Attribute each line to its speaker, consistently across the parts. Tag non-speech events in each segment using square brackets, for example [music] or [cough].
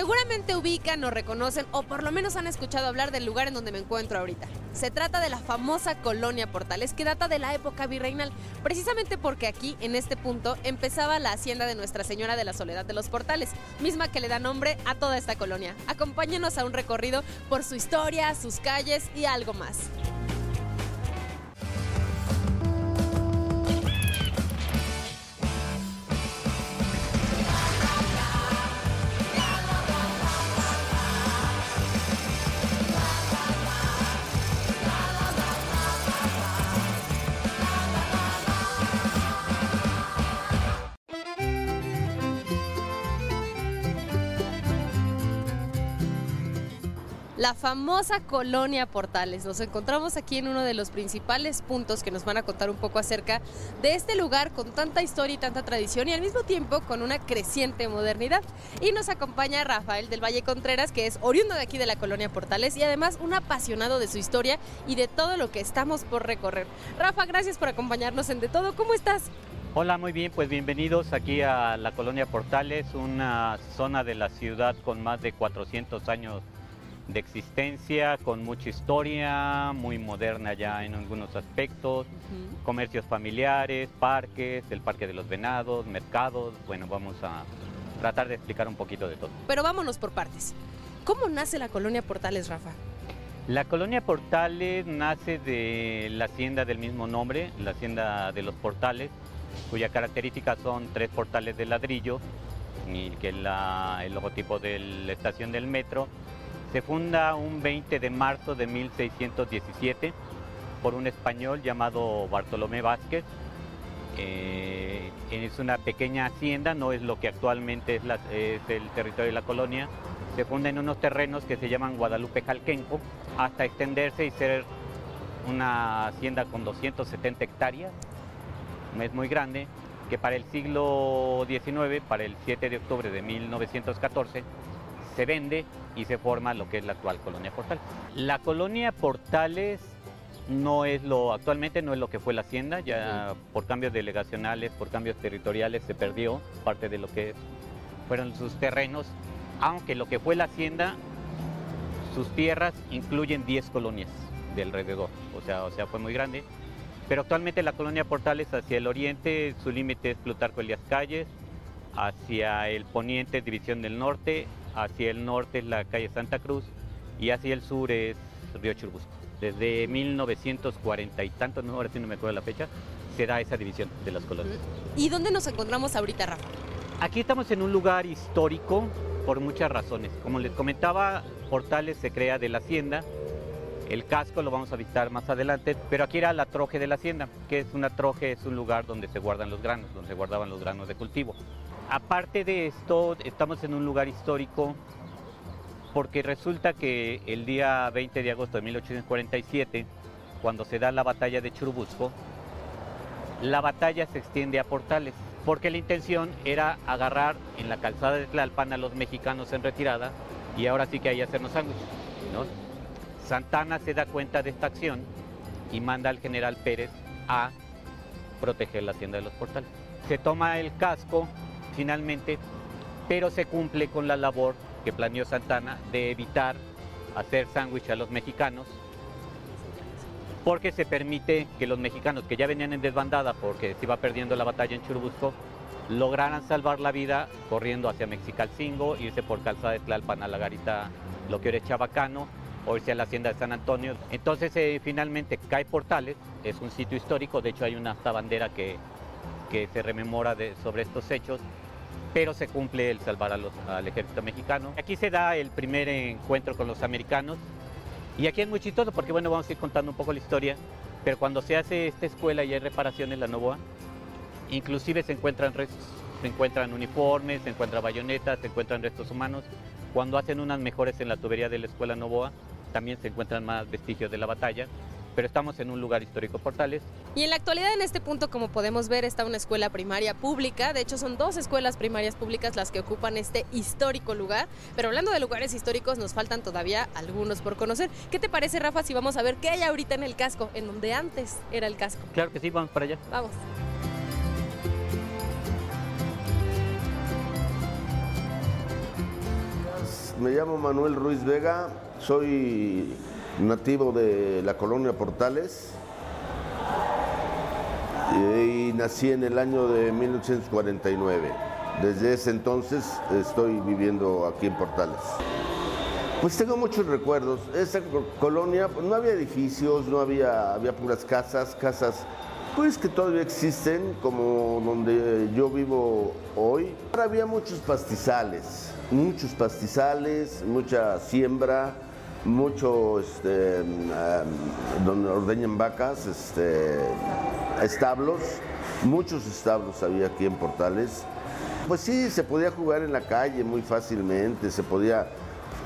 Speaker 1: Seguramente ubican o reconocen o por lo menos han escuchado hablar del lugar en donde me encuentro ahorita. Se trata de la famosa colonia Portales que data de la época virreinal, precisamente porque aquí, en este punto, empezaba la hacienda de Nuestra Señora de la Soledad de los Portales, misma que le da nombre a toda esta colonia. Acompáñenos a un recorrido por su historia, sus calles y algo más. La famosa colonia Portales. Nos encontramos aquí en uno de los principales puntos que nos van a contar un poco acerca de este lugar con tanta historia y tanta tradición y al mismo tiempo con una creciente modernidad. Y nos acompaña Rafael del Valle Contreras, que es oriundo de aquí de la colonia Portales y además un apasionado de su historia y de todo lo que estamos por recorrer. Rafa, gracias por acompañarnos en De Todo. ¿Cómo estás?
Speaker 2: Hola, muy bien, pues bienvenidos aquí a la colonia Portales, una zona de la ciudad con más de 400 años de existencia, con mucha historia, muy moderna ya en algunos aspectos, comercios familiares, parques, el Parque de los Venados, mercados, bueno, vamos a tratar de explicar un poquito de todo.
Speaker 1: Pero vámonos por partes. ¿Cómo nace la colonia Portales, Rafa?
Speaker 2: La colonia Portales nace de la hacienda del mismo nombre, la hacienda de los Portales, cuya característica son tres portales de ladrillo, que es el logotipo de la estación del metro, se funda un 20 de marzo de 1617 por un español llamado Bartolomé Vázquez. Eh, es una pequeña hacienda, no es lo que actualmente es, el territorio de la colonia. Se funda en unos terrenos que se llaman Guadalupe Jalquenco hasta extenderse y ser una hacienda con 270 hectáreas. Es muy grande, que para el siglo XIX, para el 7 de octubre de 1914, se vende y se forma lo que es la actual colonia Portales. La colonia Portales no es lo, actualmente no es lo que fue la hacienda, ya por cambios delegacionales, por cambios territoriales se perdió parte de lo que fueron sus terrenos, aunque lo que fue la hacienda, sus tierras incluyen 10 colonias de alrededor, o sea, o sea, fue muy grande. Pero actualmente la colonia Portales hacia el oriente, su límite es Plutarco Elías Calles, hacia el poniente División del Norte, hacia el norte es la calle Santa Cruz y hacia el sur es Río Churbusco. Desde 1940 y tanto, no, ahora sí no me acuerdo la fecha, se da esa división de las colonias.
Speaker 1: ¿Y dónde nos encontramos ahorita, Rafa?
Speaker 2: Aquí estamos en un lugar histórico por muchas razones. Como les comentaba, Portales se crea de la hacienda, el casco lo vamos a visitar más adelante, pero aquí era la troje de la hacienda, que es una troje, es un lugar donde se guardan los granos, donde se guardaban los granos de cultivo. Aparte de esto, estamos en un lugar histórico porque resulta que el día 20 de agosto de 1847, cuando se da la batalla de Churubusco, la batalla se extiende a Portales, porque la intención era agarrar en la calzada de Tlalpan a los mexicanos en retirada y ahora sí que hay hacernos sándwiches. Santana se da cuenta de esta acción y manda al general Pérez a proteger la hacienda de los Portales. Se toma el casco finalmente, pero se cumple con la labor que planeó Santana de evitar hacer sándwich a los mexicanos, porque se permite que los mexicanos que ya venían en desbandada porque se iba perdiendo la batalla en Churubusco, lograran salvar la vida corriendo hacia Mexicalcingo, irse por calzada de Tlalpan a la garita, lo que era Chabacano, o irse a la hacienda de San Antonio. Entonces eh, finalmente cae Portales, es un sitio histórico, de hecho hay una bandera que que se rememora sobre estos hechos, pero se cumple el salvar al ejército mexicano. Aquí se da el primer encuentro con los americanos y aquí es muy chistoso porque bueno, vamos a ir contando un poco la historia, pero cuando se hace esta escuela y hay reparaciones en la Novoa, inclusive se encuentran restos, se encuentran uniformes, se encuentran bayonetas, se encuentran restos humanos. Cuando hacen unas mejores en la tubería de la escuela Novoa, también se encuentran más vestigios de la batalla pero estamos en un lugar histórico Portales.
Speaker 1: Y en la actualidad en este punto, como podemos ver, está una escuela primaria pública, de hecho son dos escuelas primarias públicas las que ocupan este histórico lugar, pero hablando de lugares históricos nos faltan todavía algunos por conocer. ¿Qué te parece Rafa si vamos a ver qué hay ahorita en el casco, en donde antes era el casco?
Speaker 2: Claro que sí, vamos para allá.
Speaker 1: Vamos.
Speaker 3: me llamo Manuel Ruiz Vega, soy nativo de la colonia Portales y nací en el año de 1949. Desde ese entonces estoy viviendo aquí en Portales. Pues tengo muchos recuerdos. Esta colonia, pues, no había edificios, no había, había puras casas, casas pues que todavía existen, como donde yo vivo hoy. Había muchos pastizales, muchos pastizales, mucha siembra, mucho este, donde ordeñan vacas, este, establos, muchos establos había aquí en Portales. Pues sí, se podía jugar en la calle muy fácilmente, se podía,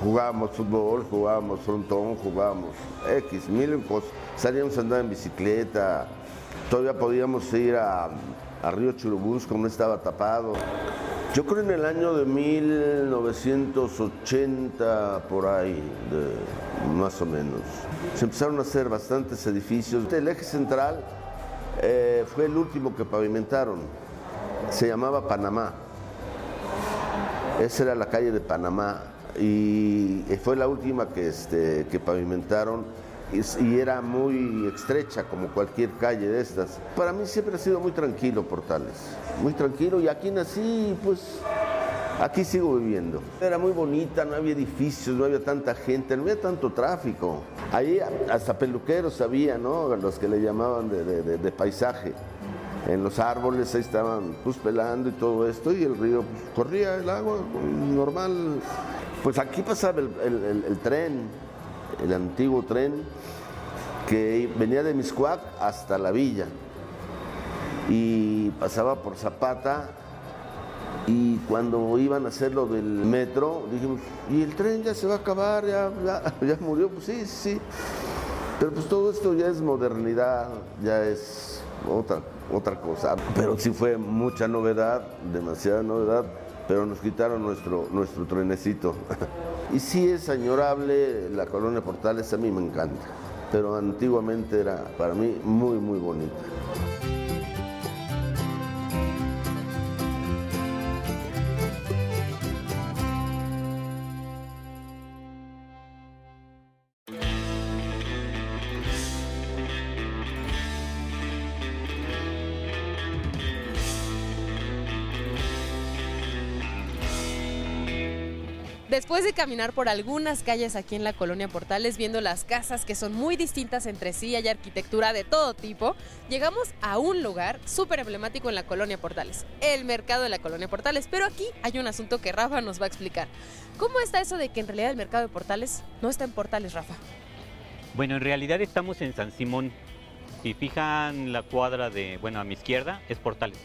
Speaker 3: jugábamos fútbol, jugábamos frontón, jugábamos X, mil cosas. Salíamos a andar en bicicleta, todavía podíamos ir a, a Río Churubusco, como estaba tapado. Yo creo en el año de 1980, por ahí, más o menos. Se empezaron a hacer bastantes edificios. El eje central eh, fue el último que pavimentaron. Se llamaba Panamá. Esa era la calle de Panamá y fue la última que, este, que pavimentaron y era muy estrecha como cualquier calle de estas. Para mí siempre ha sido muy tranquilo Portales, muy tranquilo y aquí nací pues aquí sigo viviendo. Era muy bonita, no había edificios, no había tanta gente, no había tanto tráfico. Ahí hasta peluqueros había, ¿no? Los que le llamaban de, paisaje. En los árboles ahí estaban pues pelando y todo esto y el río pues, corría el agua normal. Pues aquí pasaba el tren, el antiguo tren que venía de Miscuac hasta la villa y pasaba por Zapata y cuando iban a hacer lo del metro dijimos, ¿y el tren ya se va a acabar? ¿Ya, ya, [laughs] murió? Pues sí, sí. Pero pues todo esto ya es modernidad, ya es otra, otra cosa. Pero sí fue mucha novedad, demasiada novedad, pero nos quitaron nuestro, nuestro trenecito. [laughs] Y sí es añorable la colonia Portales, a mí me encanta, pero antiguamente era para mí muy, muy bonita.
Speaker 1: Después de caminar por algunas calles aquí en la colonia Portales, viendo las casas que son muy distintas entre sí, hay arquitectura de todo tipo, llegamos a un lugar súper emblemático en la colonia Portales, el mercado de la colonia Portales. Pero aquí hay un asunto que Rafa nos va a explicar. ¿Cómo está eso de que en realidad el mercado de Portales no está en Portales, Rafa?
Speaker 2: Bueno, en realidad estamos en San Simón. Si fijan la cuadra de, bueno, a mi izquierda es Portales.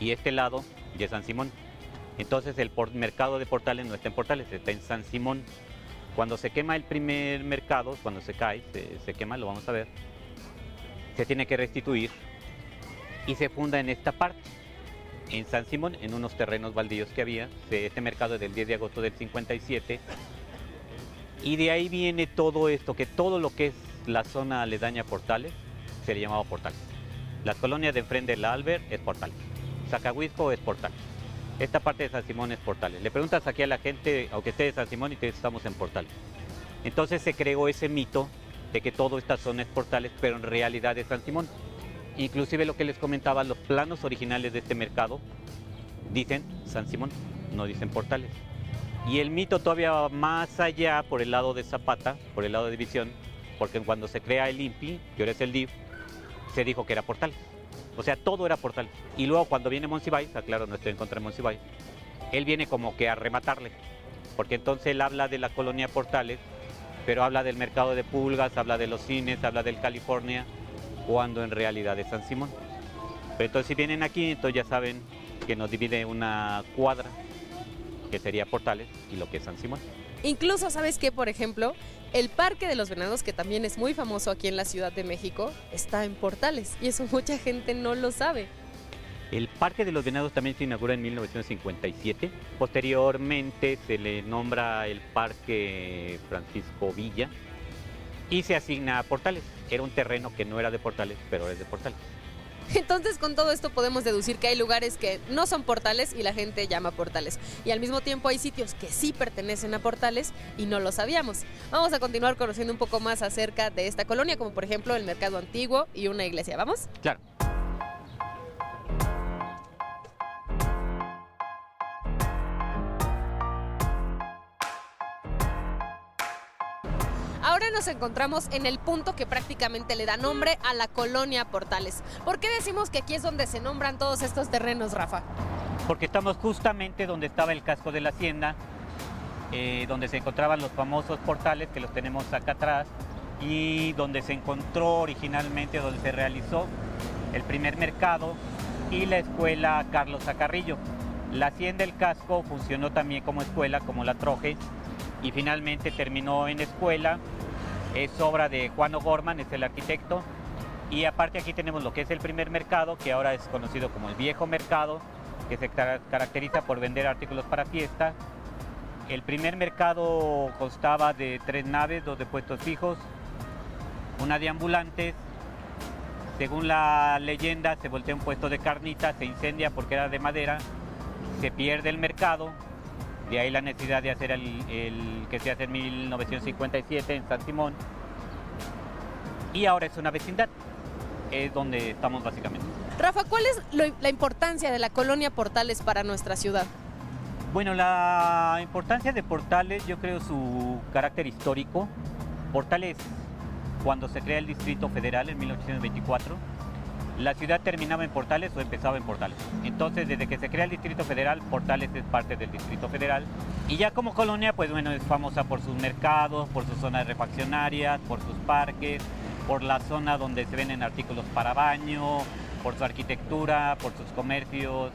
Speaker 2: Y este lado ya es San Simón. Entonces el mercado de Portales no está en Portales, está en San Simón. Cuando se quema el primer mercado, cuando se cae, se, quema, lo vamos a ver, se tiene que restituir y se funda en esta parte, en San Simón, en unos terrenos baldíos que había. Este mercado es del 10 de agosto del 57. Y de ahí viene todo esto, que todo lo que es la zona aledaña Portales se le llamaba Portales. Las colonias de enfrente del Albert es Portales. Zacahuisco es Portales. Esta parte de San Simón es Portales. Le preguntas aquí a la gente, aunque esté de San Simón, y te estamos en Portales. Entonces se creó ese mito de que toda esta zona es Portales, pero en realidad es San Simón. Inclusive lo que les comentaba, los planos originales de este mercado dicen San Simón, no dicen Portales. Y el mito todavía va más allá por el lado de Zapata, por el lado de División, porque cuando se crea el INPI, que ahora es el DIF, se dijo que era Portales. O sea, todo era portal. Y luego cuando viene Monsiváis, aclaro, no estoy en contra de él viene como que a rematarle. Porque entonces él habla de la colonia Portales, pero habla del mercado de pulgas, habla de los cines, habla del California, cuando en realidad es San Simón. Pero entonces si vienen aquí, entonces ya saben que nos divide una cuadra, que sería Portales, y lo que es San Simón.
Speaker 1: Incluso, ¿sabes qué? Por ejemplo, el Parque de los Venados, que también es muy famoso aquí en la Ciudad de México, está en Portales y eso [laughs] mucha gente no lo sabe.
Speaker 2: El Parque de los Venados también se inaugura en 1957. Posteriormente se le nombra el Parque Francisco Villa y se asigna a Portales. Era un terreno que no era de Portales, pero es de Portales. [laughs]
Speaker 1: Entonces con todo esto podemos deducir que hay lugares que no son portales y la gente llama portales. Y al mismo tiempo hay sitios que sí pertenecen a portales y no lo sabíamos. Vamos a continuar conociendo un poco más acerca de esta colonia, como por ejemplo el mercado antiguo y una iglesia. ¿Vamos?
Speaker 2: Claro.
Speaker 1: Nos encontramos en el punto que prácticamente le da nombre a la colonia Portales. ¿Por qué decimos que aquí es donde se nombran todos estos terrenos, Rafa?
Speaker 2: Porque estamos justamente donde estaba el casco de la hacienda, eh, donde se encontraban los famosos portales que los tenemos acá atrás y donde se encontró originalmente, donde se realizó el primer mercado y la escuela Carlos Acarrillo. La hacienda del casco funcionó también como escuela, como la Troje, y finalmente terminó en escuela. Es obra de Juan O'Gorman, es el arquitecto. Y aparte aquí tenemos lo que es el primer mercado, que ahora es conocido como el viejo mercado, que se caracteriza por vender artículos para fiesta. El primer mercado constaba de tres naves, dos de puestos fijos, una de ambulantes. Según la leyenda, se voltea un puesto de carnitas, se incendia porque era de madera, se pierde el mercado, de ahí la necesidad de hacer el, que se hace en 1957 en San Simón. Y ahora es una vecindad, es donde estamos básicamente.
Speaker 1: Rafa, ¿cuál es la importancia de la colonia Portales para nuestra ciudad?
Speaker 2: Bueno, la importancia de Portales, yo creo su carácter histórico. Portales, cuando se crea el Distrito Federal en 1824, la ciudad terminaba en Portales o empezaba en Portales. Entonces, desde que se crea el Distrito Federal, Portales es parte del Distrito Federal. Y ya como colonia, pues bueno, es famosa por sus mercados, por sus zonas refaccionarias, por sus parques, por la zona donde se venden artículos para baño, por su arquitectura, por sus comercios,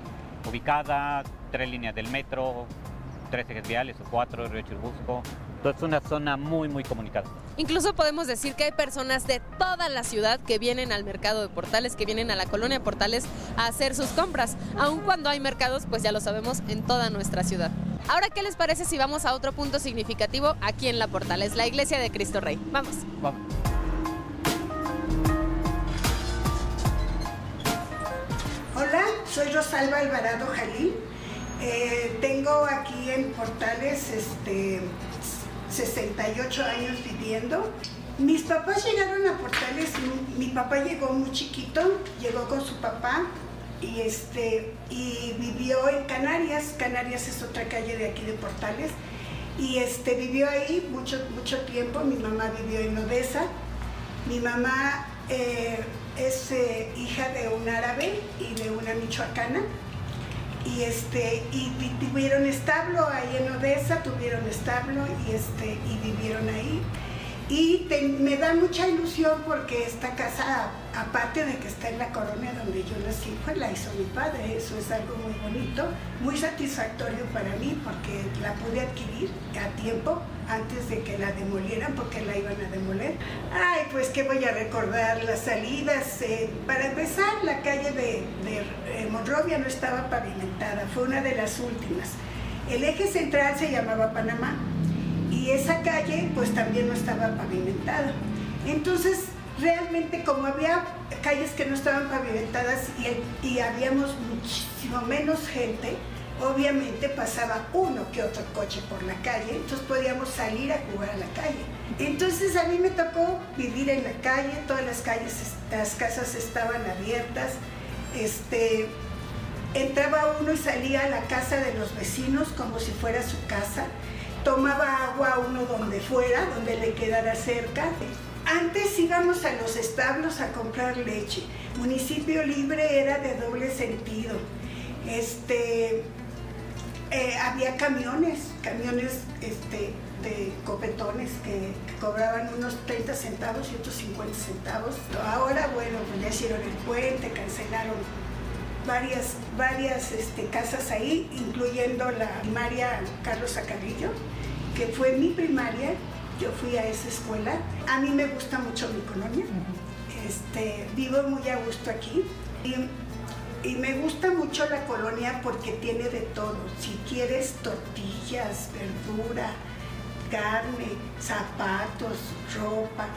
Speaker 2: ubicada, tres líneas del metro, tres ejes viales o cuatro, Río Churbusco. Entonces es una zona muy, muy comunicada.
Speaker 1: Incluso podemos decir que hay personas de toda la ciudad que vienen al mercado de Portales, que vienen a la colonia Portales a hacer sus compras, aun cuando hay mercados, pues ya lo sabemos, en toda nuestra ciudad. Ahora, ¿qué les parece si vamos a otro punto significativo aquí en la Portales, la iglesia de Cristo Rey? Vamos. Vamos.
Speaker 4: Hola, soy Rosalba Alvarado Jalí. Eh, tengo aquí en Portales este, 68 años viviendo. Mis papás llegaron a Portales, mi, papá llegó muy chiquito, llegó con su papá y, este, y vivió en Canarias. Canarias es otra calle de aquí de Portales. Y este, vivió ahí mucho, mucho tiempo. Mi mamá vivió en Odessa. Mi mamá eh, es eh, hija de un árabe y de una michoacana y este y tuvieron establo ahí en Odessa, tuvieron establo y este y vivieron ahí. Y me da mucha ilusión porque esta casa, aparte de que está en la colonia donde yo nací, pues la hizo mi padre. Eso es algo muy bonito, muy satisfactorio para mí porque la pude adquirir a tiempo antes de que la demolieran porque la iban a demoler. Ay, pues que voy a recordar las salidas. Eh, para empezar, la calle de, de eh, Monrovia no estaba pavimentada, fue una de las últimas. El eje central se llamaba Panamá y esa calle pues también no estaba pavimentada. Entonces, realmente como había calles que no estaban pavimentadas y, y habíamos muchísimo menos gente, obviamente pasaba uno que otro coche por la calle, entonces podíamos salir a jugar a la calle. Entonces a mí me tocó vivir en la calle, todas las calles, las casas estaban abiertas, este, entraba uno y salía a la casa de los vecinos como si fuera su casa tomaba agua uno donde fuera, donde le quedara cerca. Antes íbamos a los establos a comprar leche. Municipio libre era de doble sentido. Este, eh, había camiones, camiones este, de copetones que, cobraban unos 30 centavos y otros 50 centavos. Ahora, bueno, pues ya hicieron el puente, cancelaron varias, varias este, casas ahí, incluyendo la primaria Carlos Acarrillo, que fue mi primaria. Yo fui a esa escuela. A mí me gusta mucho mi colonia. este, vivo muy a gusto aquí. Y, y me gusta mucho la colonia porque tiene de todo. Si quieres tortillas, verdura, carne, zapatos, ropa,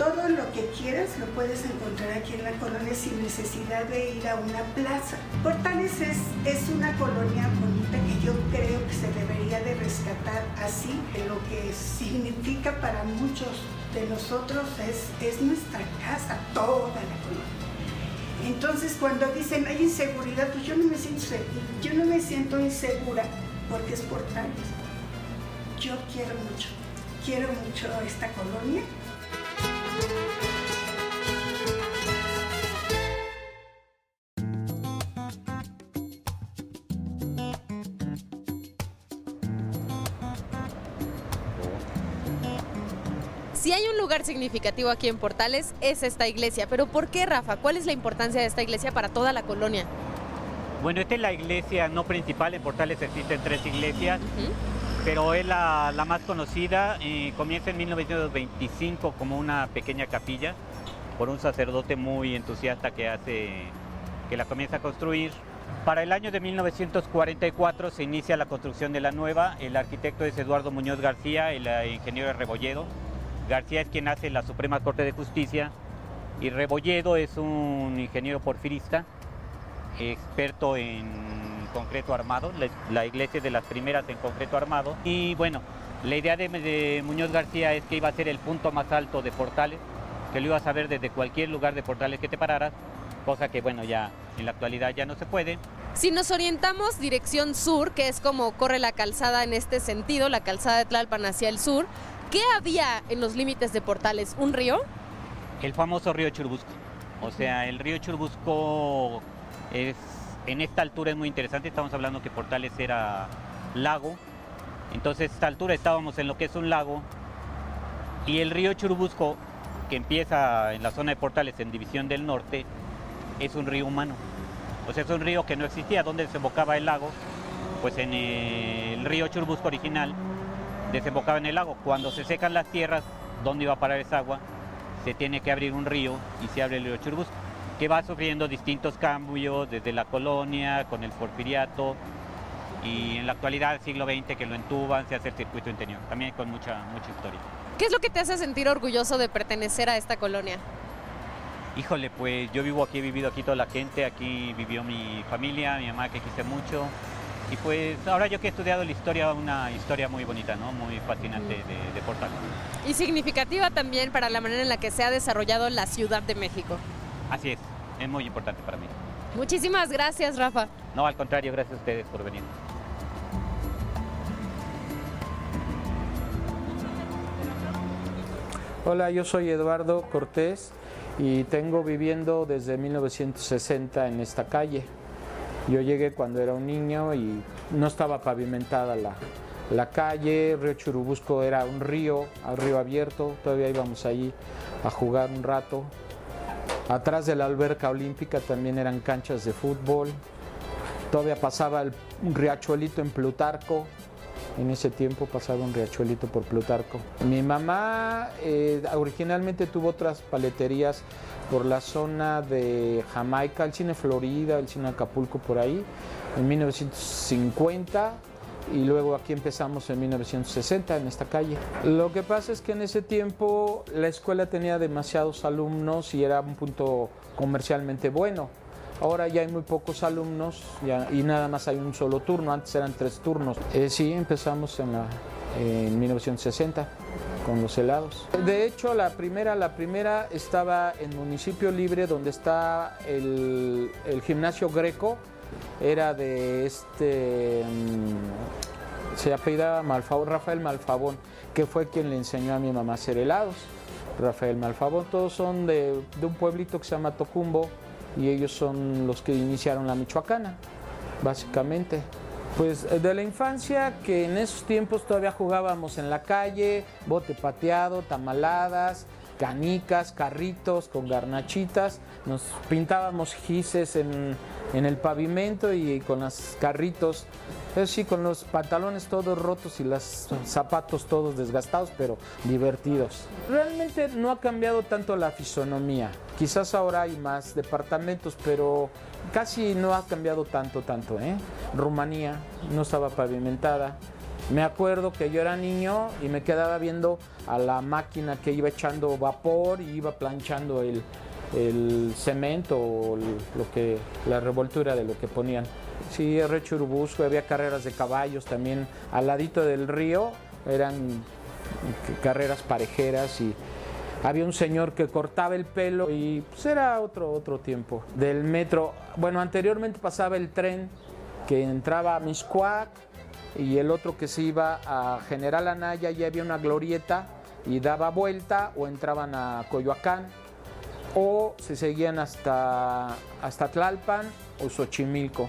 Speaker 4: todo lo que quieras lo puedes encontrar aquí en la colonia sin necesidad de ir a una plaza. Portales es, es una colonia bonita que yo creo que se debería de rescatar así, lo que significa para muchos de nosotros es, es nuestra casa, toda la colonia. Entonces cuando dicen hay inseguridad, pues yo no me siento yo no me siento insegura porque es portales. Yo quiero mucho, quiero mucho esta colonia.
Speaker 1: Si hay un lugar significativo aquí en Portales es esta iglesia, pero ¿por qué Rafa? ¿Cuál es la importancia de esta iglesia para toda la colonia?
Speaker 2: Bueno, esta es la iglesia no principal, en Portales existen tres iglesias, pero es la, más conocida. y comienza en 1925 como una pequeña capilla por un sacerdote muy entusiasta que hace que la comienza a construir. Para el año de 1944 se inicia la construcción de la nueva. El arquitecto es Eduardo Muñoz García, el eh, ingeniero Rebolledo. García es quien hace la Suprema Corte de Justicia y Rebolledo es un ingeniero porfirista, experto en concreto armado, la, iglesia es de las primeras en concreto armado. Y bueno, la idea de, Muñoz García es que iba a ser el punto más alto de Portales, que lo ibas a ver desde cualquier lugar de Portales que te pararas, cosa que bueno, ya en la actualidad ya no se puede.
Speaker 1: Si nos orientamos dirección sur, que es como corre la calzada en este sentido, la calzada de Tlalpan hacia el sur, ¿Qué había en los límites de Portales? ¿Un río?
Speaker 2: El famoso río Churubusco. O sea, el río Churubusco es, en esta altura es muy interesante. Estamos hablando que Portales era lago. Entonces, a esta altura estábamos en lo que es un lago. Y el río Churubusco, que empieza en la zona de Portales en División del Norte, es un río humano. O sea, es un río que no existía. ¿Dónde desembocaba el lago? Pues en el río Churubusco original desembocaba en el lago. Cuando se secan las tierras, ¿dónde iba a parar esa agua? Se tiene que abrir un río y se abre el río Churubusco, que va sufriendo distintos cambios desde la colonia, con el porfiriato y en la actualidad, siglo XX, que lo entuban, se hace el circuito interior, también con mucha, mucha historia.
Speaker 1: ¿Qué es lo que te hace sentir orgulloso de pertenecer a esta colonia?
Speaker 2: Híjole, pues yo vivo aquí, he vivido aquí toda la gente, aquí vivió mi familia, mi mamá que quise mucho, y pues ahora yo que he estudiado la historia, una historia muy bonita, ¿no? Muy fascinante de, de Portal.
Speaker 1: Y significativa también para la manera en la que se ha desarrollado la Ciudad de México.
Speaker 2: Así es, es muy importante para mí.
Speaker 1: Muchísimas gracias, Rafa.
Speaker 2: No, al contrario, gracias a ustedes por venir.
Speaker 5: Hola, yo soy Eduardo Cortés y tengo viviendo desde 1960 en esta calle. Yo llegué cuando era un niño y no estaba pavimentada la, calle, Río Churubusco era un río, al río abierto, todavía íbamos allí a jugar un rato. Atrás de la alberca olímpica también eran canchas de fútbol. Todavía pasaba el, un riachuelito en Plutarco. En ese tiempo pasaba un riachuelito por Plutarco. Mi mamá eh, originalmente tuvo otras paleterías por la zona de Jamaica, el cine Florida, el cine Acapulco por ahí, en 1950 y luego aquí empezamos en 1960 en esta calle. Lo que pasa es que en ese tiempo la escuela tenía demasiados alumnos y era un punto comercialmente bueno. Ahora ya hay muy pocos alumnos y nada más hay un solo turno, antes eran tres turnos. Eh, sí, empezamos en, la, en 1960 con los helados. De hecho, la primera, la primera estaba en Municipio Libre, donde está el, gimnasio greco. Era de este, mm, se apellidaba Rafael Malfabón, que fue quien le enseñó a mi mamá a hacer helados. Rafael Malfabón, todos son de, de un pueblito que se llama Tocumbo y ellos son los que iniciaron la Michoacana, básicamente. Pues eh, de la infancia, que en esos tiempos todavía jugábamos en la calle, bote pateado, tamaladas, canicas, carritos con garnachitas, nos pintábamos gises en, en el pavimento y con los carritos sí, con los pantalones todos rotos y los zapatos todos desgastados, pero divertidos. Realmente no ha cambiado tanto la fisonomía. Quizás ahora hay más departamentos, pero casi no ha cambiado tanto, tanto. ¿eh? Rumanía no estaba pavimentada. Me acuerdo que yo era niño y me quedaba viendo a la máquina que iba echando vapor y iba planchando el, cemento o lo que, la revoltura de lo que ponían. Sí, re churubusco, había carreras de caballos también al ladito del río, eran carreras parejeras y había un señor que cortaba el pelo y pues era otro, otro tiempo. Del metro, bueno, anteriormente pasaba el tren que entraba a Miscuac y el otro que se iba a General Anaya y había una glorieta y daba vuelta o entraban a Coyoacán o se seguían hasta, hasta Tlalpan o Xochimilco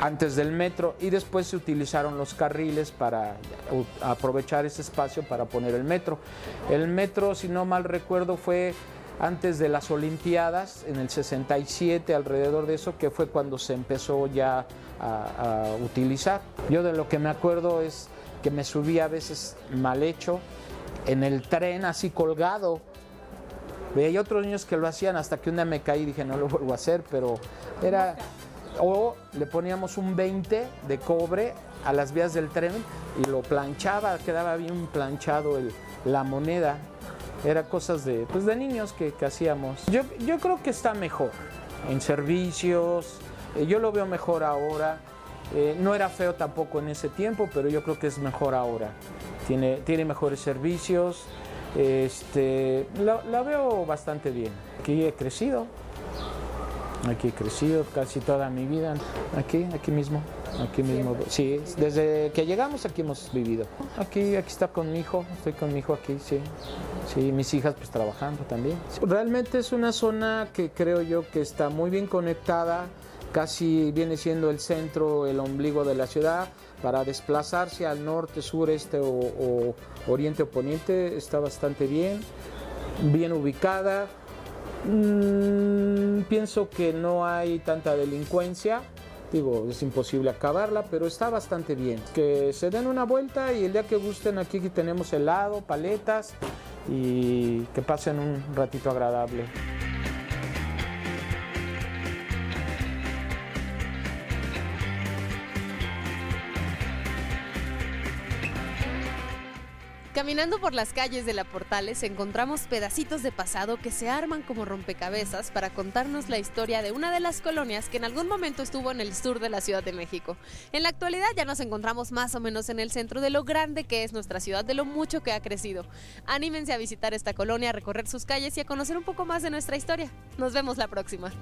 Speaker 5: antes del metro y después se utilizaron los carriles para aprovechar ese espacio para poner el metro. El metro, si no mal recuerdo, fue antes de las Olimpiadas, en el 67, alrededor de eso, que fue cuando se empezó ya a, utilizar. Yo de lo que me acuerdo es que me subía a veces mal hecho en el tren así colgado. Veía otros niños que lo hacían hasta que un día me caí y dije no lo vuelvo a hacer, pero era o le poníamos un 20 de cobre a las vías del tren y lo planchaba, quedaba bien planchado la moneda. Era cosas de, pues de niños que, que hacíamos. Yo, yo, creo que está mejor en servicios, eh, yo lo veo mejor ahora. Eh, no era feo tampoco en ese tiempo, pero yo creo que es mejor ahora. Tiene, tiene mejores servicios, este, la, la veo bastante bien. Aquí he crecido, Aquí he crecido casi toda mi vida. Aquí, aquí mismo. Aquí mismo. Sí, desde que llegamos aquí hemos vivido. Aquí, aquí está con mi hijo. Estoy con mi hijo aquí, sí. Sí, mis hijas pues trabajando también. Realmente es una zona que creo yo que está muy bien conectada. Casi viene siendo el centro, el ombligo de la ciudad. Para desplazarse al norte, sur, este o, o oriente o poniente está bastante bien. Bien ubicada Mm, pienso que no hay tanta delincuencia. Digo, es imposible acabarla, pero está bastante bien. Que se den una vuelta y el día que gusten aquí tenemos helado, paletas y que pasen un ratito agradable.
Speaker 1: Caminando por las calles de la Portales encontramos pedacitos de pasado que se arman como rompecabezas para contarnos la historia de una de las colonias que en algún momento estuvo en el sur de la Ciudad de México. En la actualidad ya nos encontramos más o menos en el centro de lo grande que es nuestra ciudad, de lo mucho que ha crecido. Anímense a visitar esta colonia, a recorrer sus calles y a conocer un poco más de nuestra historia. Nos vemos la próxima.